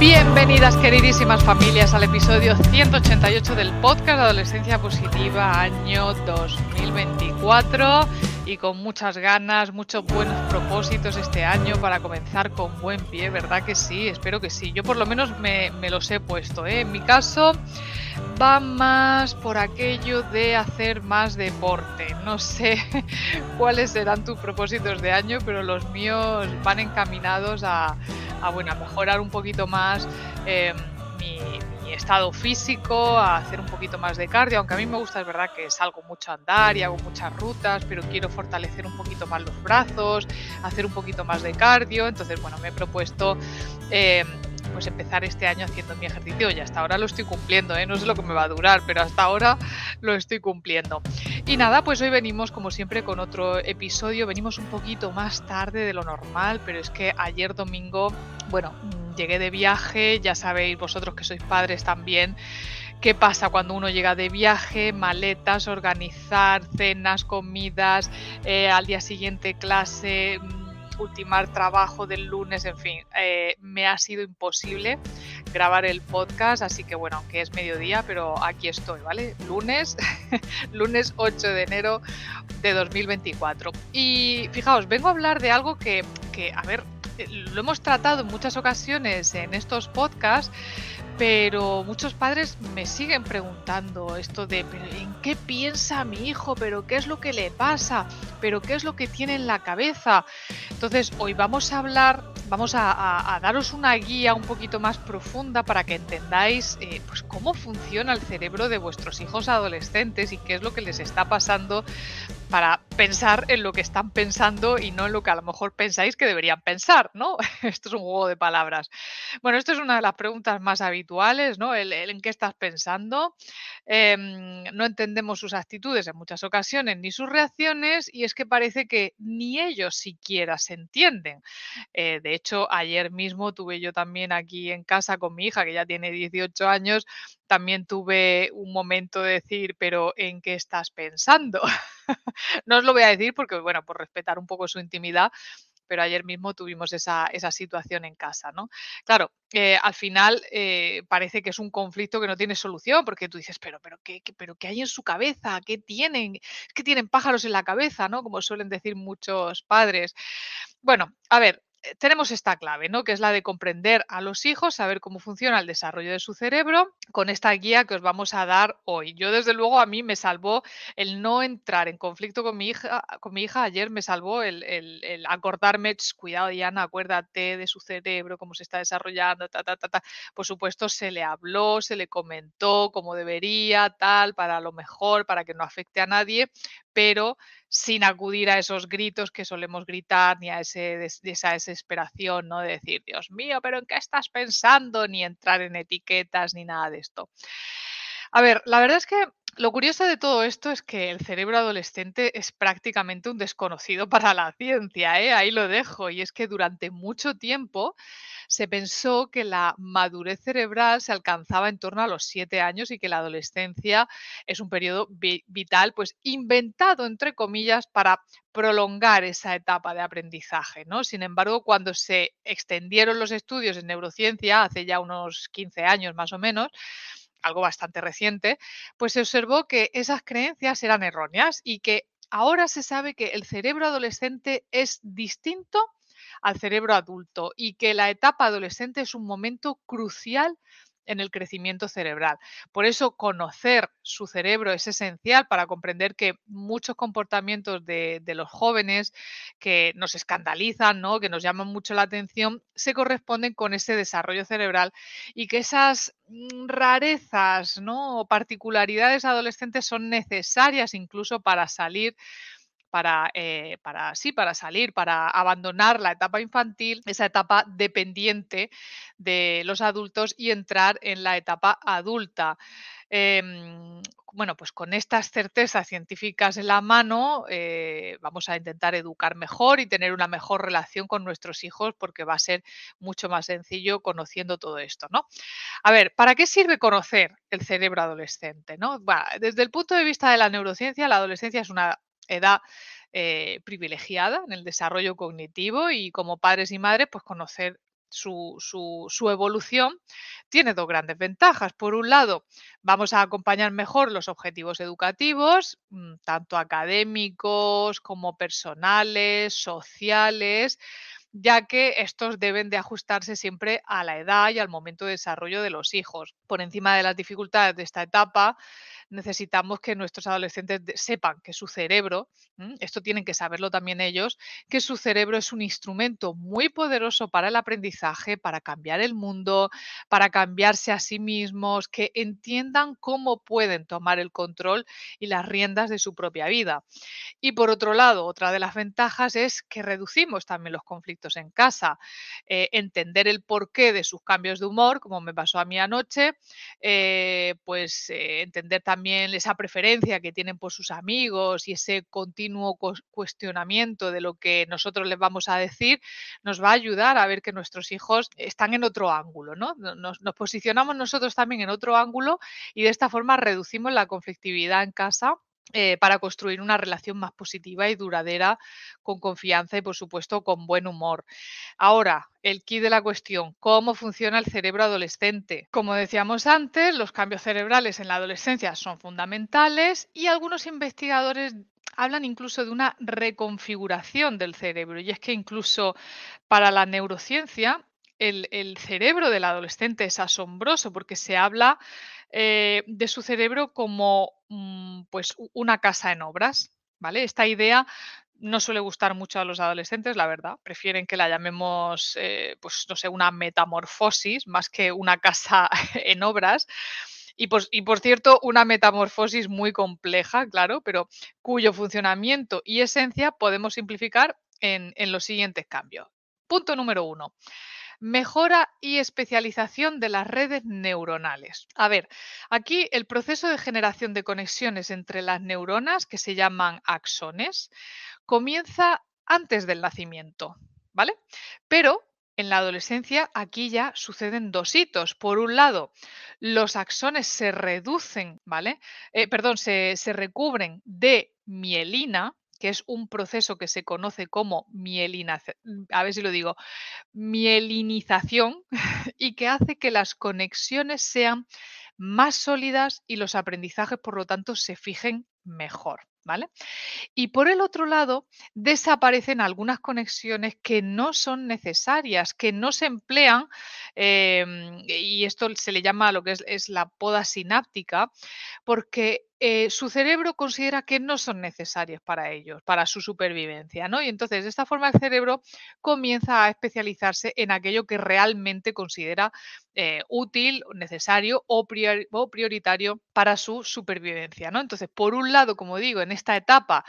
Bienvenidas queridísimas familias al episodio 188 del podcast Adolescencia Positiva año 2024 y con muchas ganas, muchos buenos propósitos este año para comenzar con buen pie, ¿verdad que sí? Espero que sí. Yo por lo menos me, los he puesto. ¿eh? En mi caso va más por aquello de hacer más deporte. No sé cuáles serán tus propósitos de año, pero los míos van encaminados a a, bueno, a mejorar un poquito más eh, mi, estado físico, a hacer un poquito más de cardio, aunque a mí me gusta, es verdad que salgo mucho a andar y hago muchas rutas, pero quiero fortalecer un poquito más los brazos, hacer un poquito más de cardio, entonces bueno, me he propuesto eh, pues empezar este año haciendo mi ejercicio y hasta ahora lo estoy cumpliendo, ¿eh? no sé lo que me va a durar, pero hasta ahora lo estoy cumpliendo. Y nada, pues hoy venimos como siempre con otro episodio, venimos un poquito más tarde de lo normal, pero es que ayer domingo, bueno, mm, llegué de viaje, ya sabéis vosotros que sois padres también. ¿Qué pasa cuando uno llega de viaje? Maletas, organizar cenas, comidas, eh, al día siguiente clase, mm, ultimar trabajo del lunes, en fin, eh, me ha sido imposible grabar el podcast, así que bueno, aunque es mediodía, pero aquí estoy, ¿vale? Lunes, lunes 8 de enero de 2024. Y fijaos, vengo a hablar de algo que, que a ver, eh, lo hemos tratado en muchas ocasiones en estos podcasts, pero muchos padres me siguen preguntando esto de ¿en qué piensa mi hijo? ¿Pero qué es lo que le pasa? ¿Pero qué es lo que tiene en la cabeza? Entonces, hoy vamos a hablar, vamos a, daros una guía un poquito más profunda para que entendáis eh, pues cómo funciona el cerebro de vuestros hijos adolescentes y qué es lo que les está pasando para pensar en lo que están pensando y no en lo que a lo mejor pensáis que deberían pensar, ¿no? Esto es un juego de palabras. Bueno, esto es una de las preguntas más habituales, ¿no? El, en qué estás pensando. Em, no entendemos sus actitudes en muchas ocasiones ni sus reacciones y es que parece que ni ellos siquiera se entienden. Eh, de hecho, ayer mismo tuve yo también aquí en casa con mi hija, que ya tiene 18 años, también tuve un momento de decir, pero ¿en qué estás pensando? no os lo voy a decir porque, bueno, por respetar un poco su intimidad, pero ayer mismo tuvimos esa, esa situación en casa, ¿no? Claro, eh, al final eh, parece que es un conflicto que no tiene solución, porque tú dices, pero, pero, ¿qué, pero ¿qué hay en su cabeza? ¿Qué tienen? Es que tienen pájaros en la cabeza, ¿no? Como suelen decir muchos padres. Bueno, a ver, tenemos esta clave, ¿no? Que es la de comprender a los hijos, saber cómo funciona el desarrollo de su cerebro, con esta guía que os vamos a dar hoy. Yo, desde luego, a mí me salvó el no entrar en conflicto con mi hija, con mi hija ayer me salvó el, el, acordarme, cuidado, Diana, acuérdate de su cerebro, cómo se está desarrollando, ta, ta, ta, ta. Por supuesto, se le habló, se le comentó cómo debería, tal, para lo mejor, para que no afecte a nadie, pero sin acudir a esos gritos que solemos gritar, ni a esa desesperación, ¿no? De decir, Dios mío, pero ¿en qué estás pensando? Ni entrar en etiquetas, ni nada de esto. A ver, la verdad es que lo curioso de todo esto es que el cerebro adolescente es prácticamente un desconocido para la ciencia, ¿eh? ahí lo dejo, y es que durante mucho tiempo se pensó que la madurez cerebral se alcanzaba en torno a los siete años y que la adolescencia es un periodo vital, pues inventado, entre comillas, para prolongar esa etapa de aprendizaje. ¿no? Sin embargo, cuando se extendieron los estudios en neurociencia, hace ya unos 15 años más o menos, algo bastante reciente, pues se observó que esas creencias eran erróneas y que ahora se sabe que el cerebro adolescente es distinto al cerebro adulto y que la etapa adolescente es un momento crucial en el crecimiento cerebral. Por eso conocer su cerebro es esencial para comprender que muchos comportamientos de, los jóvenes que nos escandalizan, ¿no? que nos llaman mucho la atención, se corresponden con ese desarrollo cerebral y que esas mm, rarezas ¿no? o particularidades adolescentes son necesarias incluso para salir para, eh, para, sí, para salir, para abandonar la etapa infantil, esa etapa dependiente de los adultos y entrar en la etapa adulta. em, bueno, pues con estas certezas científicas en la mano, eh, vamos a intentar educar mejor y tener una mejor relación con nuestros hijos porque va a ser mucho más sencillo conociendo todo esto, ¿no? A ver, ¿para qué sirve conocer el cerebro adolescente? ¿no? desde el punto de vista de la neurociencia, la adolescencia es una edad eh, privilegiada en el desarrollo cognitivo y como padres y madres, pues conocer su, su, evolución tiene dos grandes ventajas. Por un lado, vamos a acompañar mejor los objetivos educativos, mm, tanto académicos como personales, sociales, ya que estos deben de ajustarse siempre a la edad y al momento de desarrollo de los hijos. Por encima de las dificultades de esta etapa, necesitamos que nuestros adolescentes sepan que su cerebro, esto tienen que saberlo también ellos, que su cerebro es un instrumento muy poderoso para el aprendizaje, para cambiar el mundo, para cambiarse a sí mismos, que entiendan cómo pueden tomar el control y las riendas de su propia vida. Y por otro lado, otra de las ventajas es que reducimos también los conflictos en casa, eh, entender el porqué de sus cambios de humor, como me pasó a mí anoche, eh, pues eh, entender también también esa preferencia que tienen por sus amigos y ese continuo cuestionamiento de lo que nosotros les vamos a decir, nos va a ayudar a ver que nuestros hijos están en otro ángulo, ¿no? Nos, nos posicionamos nosotros también en otro ángulo y de esta forma reducimos la conflictividad en casa eh, para construir una relación más positiva y duradera, con confianza y, por supuesto, con buen humor. Ahora, el key de la cuestión, ¿cómo funciona el cerebro adolescente? Como decíamos antes, los cambios cerebrales en la adolescencia son fundamentales y algunos investigadores hablan incluso de una reconfiguración del cerebro. Y es que incluso para la neurociencia, el, cerebro del adolescente es asombroso porque se habla eh, de su cerebro como mm, pues una casa en obras, ¿vale? Esta idea no suele gustar mucho a los adolescentes, la verdad. Prefieren que la llamemos, eh, pues no sé, una metamorfosis más que una casa en obras. Y por, y por, cierto, una metamorfosis muy compleja, claro, pero cuyo funcionamiento y esencia podemos simplificar en los siguientes cambios. Punto número uno mejora y especialización de las redes neuronales. A ver, aquí el proceso de generación de conexiones entre las neuronas, que se llaman axones, comienza antes del nacimiento, ¿vale? Pero en la adolescencia aquí ya suceden dos hitos. Por un lado, los axones se reducen, ¿vale? Eh, perdón, se, se recubren de mielina, que es un proceso que se conoce como mielinación, a ver si lo digo, mielinización, y que hace que las conexiones sean más sólidas y los aprendizajes, por lo tanto, se fijen mejor. ¿Vale? Y por el otro lado, desaparecen algunas conexiones que no son necesarias, que no se emplean, em, y esto se le llama lo que es la poda sináptica, porque eh, su cerebro considera que no son necesarias para ellos, para su supervivencia, ¿no? Y entonces, de esta forma, el cerebro comienza a especializarse en aquello que realmente considera eh, útil, necesario o, prioritario para su supervivencia, ¿no? Entonces, por un lado, como digo, en esta etapa,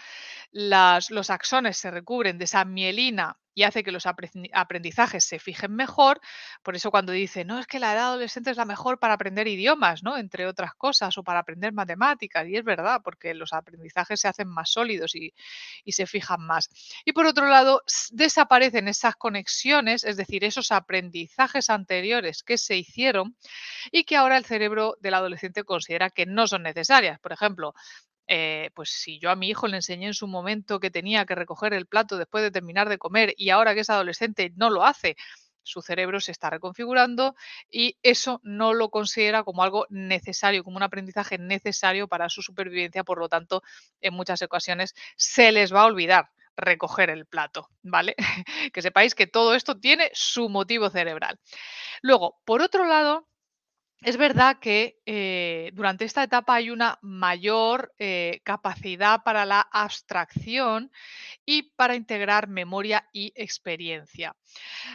los axones se recubren de esa mielina y hace que los aprendizajes se fijen mejor. Por eso cuando dice, no, es que la edad adolescente es la mejor para aprender idiomas, ¿no? Entre otras cosas, o para aprender matemáticas. Y es verdad, porque los aprendizajes se hacen más sólidos y, y se fijan más. Y por otro lado, desaparecen esas conexiones, es decir, esos aprendizajes anteriores que se hicieron y que ahora el cerebro del adolescente considera que no son necesarias. Por ejemplo, eh, pues si yo a mi hijo le enseñé en su momento que tenía que recoger el plato después de terminar de comer y ahora que es adolescente no lo hace, su cerebro se está reconfigurando y eso no lo considera como algo necesario, como un aprendizaje necesario para su supervivencia, por lo tanto, en muchas ocasiones se les va a olvidar recoger el plato, ¿vale? que sepáis que todo esto tiene su motivo cerebral. Luego, por otro lado, es verdad que eh, durante esta etapa hay una mayor eh, capacidad para la abstracción y para integrar memoria y experiencia.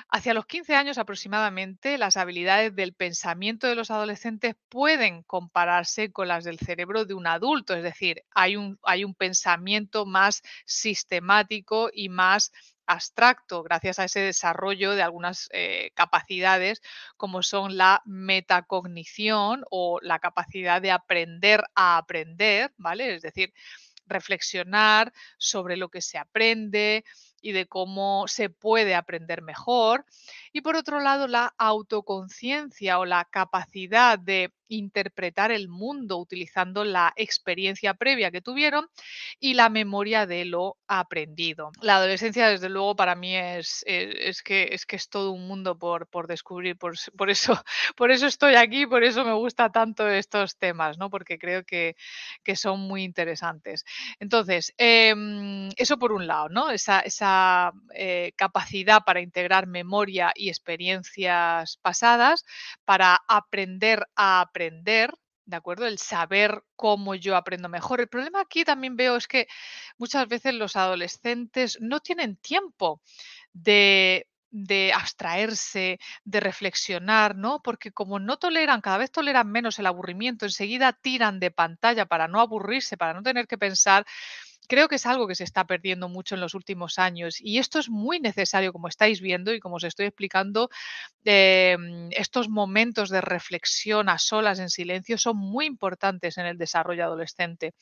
Hacia los 15 años aproximadamente, las habilidades del pensamiento de los adolescentes pueden compararse con las del cerebro de un adulto, es decir, hay un, hay un pensamiento más sistemático y más abstracto gracias a ese desarrollo de algunas eh, capacidades como son la metacognición o la capacidad de aprender a aprender, ¿vale? Es decir, reflexionar sobre lo que se aprende y de cómo se puede aprender mejor. Y por otro lado, la autoconciencia o la capacidad de interpretar el mundo utilizando la experiencia previa que tuvieron y la memoria de lo aprendido. La adolescencia, desde luego, para mí es, es, que, es que es todo un mundo por, por descubrir. Por, por, eso, por eso estoy aquí, por eso me gusta tanto estos temas, ¿no? porque creo que, que son muy interesantes. Entonces, em, eso por un lado, ¿no? esa, esa eh, capacidad para integrar memoria experiencias pasadas, para aprender a aprender, ¿de acuerdo? El saber cómo yo aprendo mejor. El problema aquí también veo es que muchas veces los adolescentes no tienen tiempo de de abstraerse, de reflexionar, ¿no? Porque como no toleran, cada vez toleran menos el aburrimiento, enseguida tiran de pantalla para no aburrirse, para no tener que pensar, creo que es algo que se está perdiendo mucho en los últimos años y esto es muy necesario, como estáis viendo y como os estoy explicando, em, estos momentos de reflexión a solas, en silencio, son muy importantes en el desarrollo adolescente.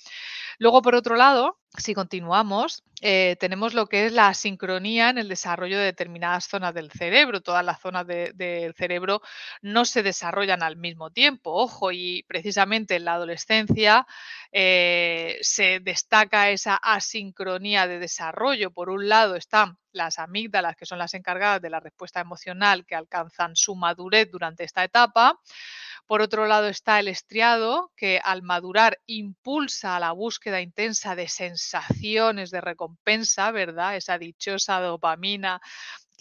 Luego, por otro lado, si continuamos, eh, tenemos lo que es la sincronía en el desarrollo de determinadas zonas del cerebro. Todas las zonas del cerebro no se desarrollan al mismo tiempo. Ojo, y precisamente en la adolescencia eh, se destaca esa asincronía de desarrollo. Por un lado están las amígdalas, que son las encargadas de la respuesta emocional que alcanzan su madurez durante esta etapa. Por otro lado está el estriado, que al madurar impulsa a la búsqueda intensa de sensaciones de recompensa, ¿verdad? Esa dichosa dopamina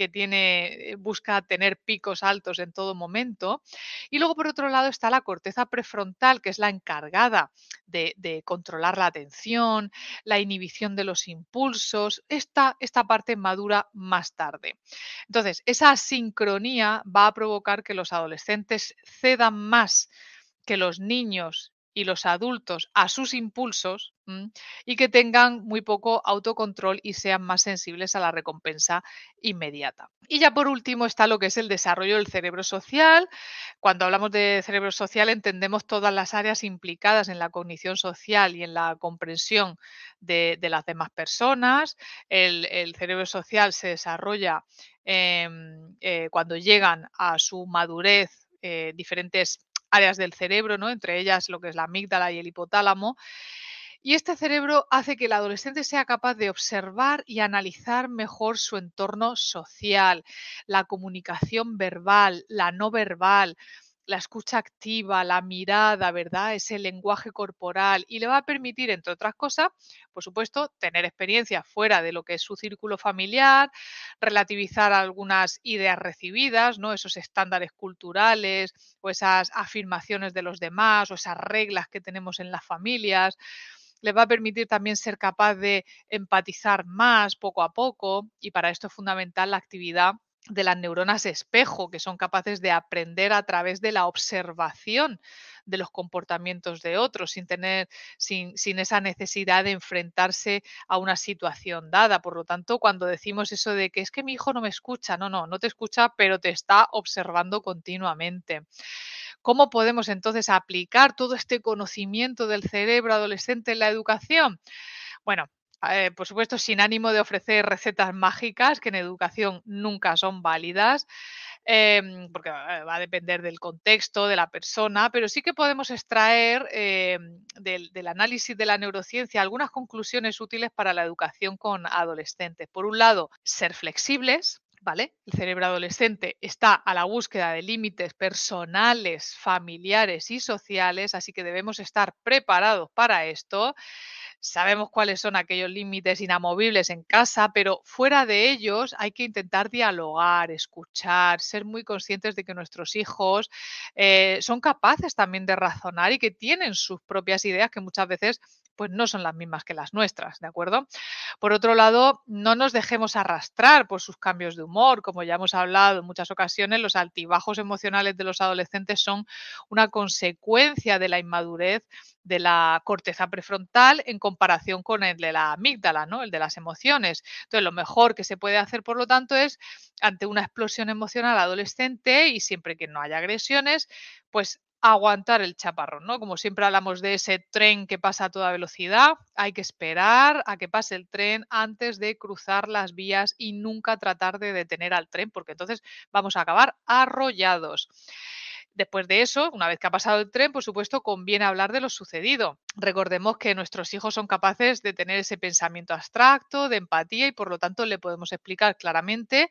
que tiene, eh, busca tener picos altos en todo momento. Y luego, por otro lado, está la corteza prefrontal, que es la encargada de, controlar la atención, la inhibición de los impulsos. Esta, esta parte madura más tarde. Entonces, esa sincronía va a provocar que los adolescentes cedan más que los niños y los adultos a sus impulsos y que tengan muy poco autocontrol y sean más sensibles a la recompensa inmediata. Y ya por último está lo que es el desarrollo del cerebro social. Cuando hablamos de cerebro social entendemos todas las áreas implicadas en la cognición social y en la comprensión de, las demás personas. El, cerebro social se desarrolla em, eh, cuando llegan a su madurez eh, diferentes áreas del cerebro, ¿no? entre ellas lo que es la amígdala y el hipotálamo. Y este cerebro hace que el adolescente sea capaz de observar y analizar mejor su entorno social, la comunicación verbal, la no verbal, la escucha activa, la mirada, ¿verdad? Ese lenguaje corporal y le va a permitir, entre otras cosas, por supuesto, tener experiencia fuera de lo que es su círculo familiar, relativizar algunas ideas recibidas, ¿no? Esos estándares culturales o esas afirmaciones de los demás o esas reglas que tenemos en las familias le va a permitir también ser capaz de empatizar más poco a poco y para esto es fundamental la actividad de las neuronas espejo, que son capaces de aprender a través de la observación de los comportamientos de otros, sin tener, sin, sin, esa necesidad de enfrentarse a una situación dada. Por lo tanto, cuando decimos eso de que es que mi hijo no me escucha, no, no, no te escucha, pero te está observando continuamente. ¿Cómo podemos entonces aplicar todo este conocimiento del cerebro adolescente en la educación? Bueno, eh, por supuesto, sin ánimo de ofrecer recetas mágicas que en educación nunca son válidas, em, porque va a depender del contexto, de la persona, pero sí que podemos extraer em, del, del, análisis de la neurociencia algunas conclusiones útiles para la educación con adolescentes. Por un lado, ser flexibles. ¿Vale? El cerebro adolescente está a la búsqueda de límites personales, familiares y sociales, así que debemos estar preparados para esto. Sabemos cuáles son aquellos límites inamovibles en casa, pero fuera de ellos hay que intentar dialogar, escuchar, ser muy conscientes de que nuestros hijos eh, son capaces también de razonar y que tienen sus propias ideas que muchas veces pues no son las mismas que las nuestras, ¿de acuerdo? Por otro lado, no nos dejemos arrastrar por sus cambios de humor. Como ya hemos hablado en muchas ocasiones, los altibajos emocionales de los adolescentes son una consecuencia de la inmadurez de la corteza prefrontal en comparación con el de la amígdala, ¿no? El de las emociones. Entonces, lo mejor que se puede hacer, por lo tanto, es ante una explosión emocional adolescente y siempre que no haya agresiones, pues aguantar el chaparrón, ¿no? Como siempre hablamos de ese tren que pasa a toda velocidad, hay que esperar a que pase el tren antes de cruzar las vías y nunca tratar de detener al tren, porque entonces vamos a acabar arrollados. Después de eso, una vez que ha pasado el tren, por supuesto, conviene hablar de lo sucedido. Recordemos que nuestros hijos son capaces de tener ese pensamiento abstracto, de empatía y por lo tanto le podemos explicar claramente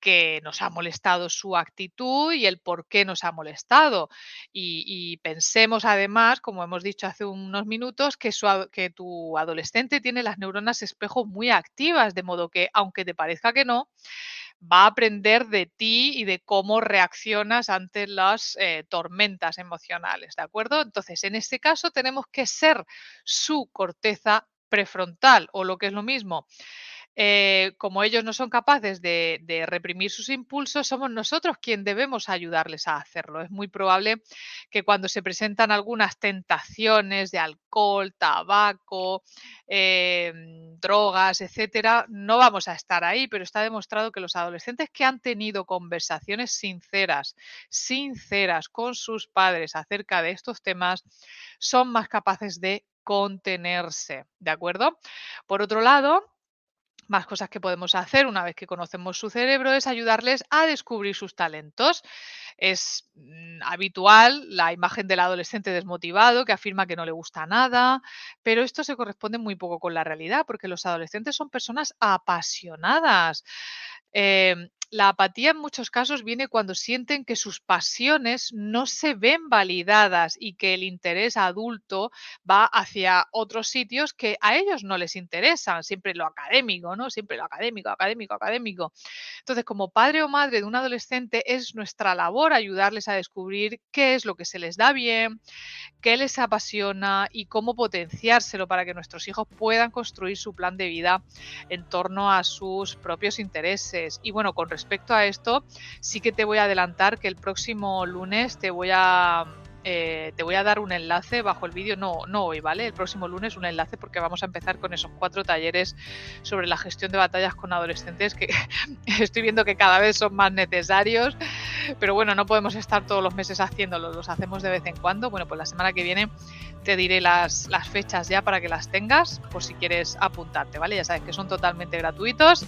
que nos ha molestado su actitud y el por qué nos ha molestado. Y, pensemos además, como hemos dicho hace unos minutos, que, que tu adolescente tiene las neuronas espejo muy activas, de modo que, aunque te parezca que no, va a aprender de ti y de cómo reaccionas ante las eh, tormentas emocionales, ¿de acuerdo? Entonces, en este caso tenemos que ser su corteza prefrontal o lo que es lo mismo, eh, como ellos no son capaces de, reprimir sus impulsos, somos nosotros quien debemos ayudarles a hacerlo. Es muy probable que cuando se presentan algunas tentaciones de alcohol, tabaco, em, drogas, etcétera, no vamos a estar ahí, pero está demostrado que los adolescentes que han tenido conversaciones sinceras, sinceras con sus padres acerca de estos temas, son más capaces de contenerse, ¿de acuerdo? Por otro lado, más cosas que podemos hacer una vez que conocemos su cerebro es ayudarles a descubrir sus talentos. Es mm, habitual la imagen del adolescente desmotivado que afirma que no le gusta nada, pero esto se corresponde muy poco con la realidad porque los adolescentes son personas apasionadas. Em, la apatía en muchos casos viene cuando sienten que sus pasiones no se ven validadas y que el interés adulto va hacia otros sitios que a ellos no les interesan, siempre lo académico, ¿no? Siempre lo académico, académico, académico. Entonces, como padre o madre de un adolescente, es nuestra labor ayudarles a descubrir qué es lo que se les da bien, qué les apasiona y cómo potenciárselo para que nuestros hijos puedan construir su plan de vida en torno a sus propios intereses. Y bueno, con respecto a esto, sí que te voy a adelantar que el próximo lunes te voy a eh, te voy a dar un enlace bajo el vídeo, no, no hoy, ¿vale? El próximo lunes un enlace porque vamos a empezar con esos cuatro talleres sobre la gestión de batallas con adolescentes que estoy viendo que cada vez son más necesarios, pero bueno, no podemos estar todos los meses haciéndolos, los hacemos de vez en cuando. Bueno, pues la semana que viene te diré las fechas ya para que las tengas por si quieres apuntarte, ¿vale? Ya sabes que son totalmente gratuitos.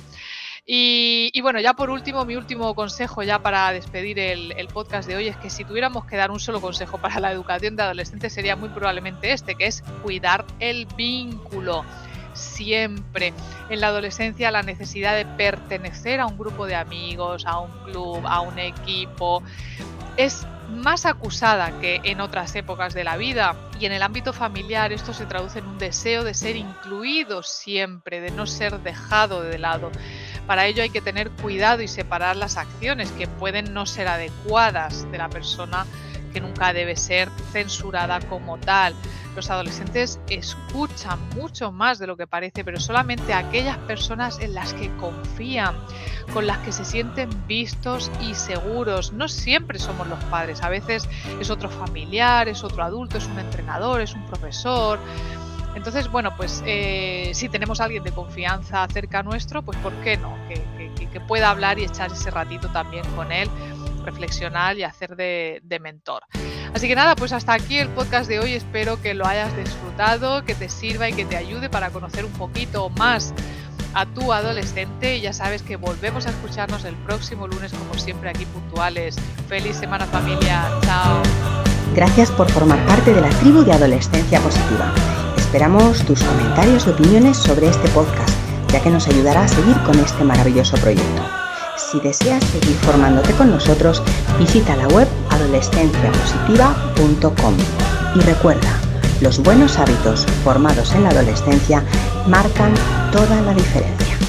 Y, bueno, ya por último, mi último consejo ya para despedir el, podcast de hoy es que si tuviéramos que dar un solo consejo para la educación de adolescentes sería muy probablemente este, que es cuidar el vínculo siempre en la adolescencia la necesidad de pertenecer a un grupo de amigos, a un club, a un equipo, es más acusada que en otras épocas de la vida y en el ámbito familiar esto se traduce en un deseo de ser incluido siempre, de no ser dejado de lado. Para ello hay que tener cuidado y separar las acciones que pueden no ser adecuadas de la persona que nunca debe ser censurada como tal. Los adolescentes escuchan mucho más de lo que parece, pero solamente aquellas personas en las que confían, con las que se sienten vistos y seguros. No siempre somos los padres, a veces es otro familiar, es otro adulto, es un entrenador, es un profesor. Entonces, bueno, pues eh, si tenemos a alguien de confianza cerca nuestro, pues ¿por qué no? Que, que pueda hablar y echar ese ratito también con él reflexionar y hacer de, mentor. Así que nada, pues hasta aquí el podcast de hoy. Espero que lo hayas disfrutado, que te sirva y que te ayude para conocer un poquito más a tu adolescente. Y ya sabes que volvemos a escucharnos el próximo lunes, como siempre, aquí puntuales. Feliz semana familia. Chao. Gracias por formar parte de la tribu de Adolescencia Positiva. Esperamos tus comentarios y opiniones sobre este podcast, ya que nos ayudará a seguir con este maravilloso proyecto. Si deseas seguir formándote con nosotros, visita la web adolescenciapositiva.com. Y recuerda, los buenos hábitos formados en la adolescencia marcan toda la diferencia.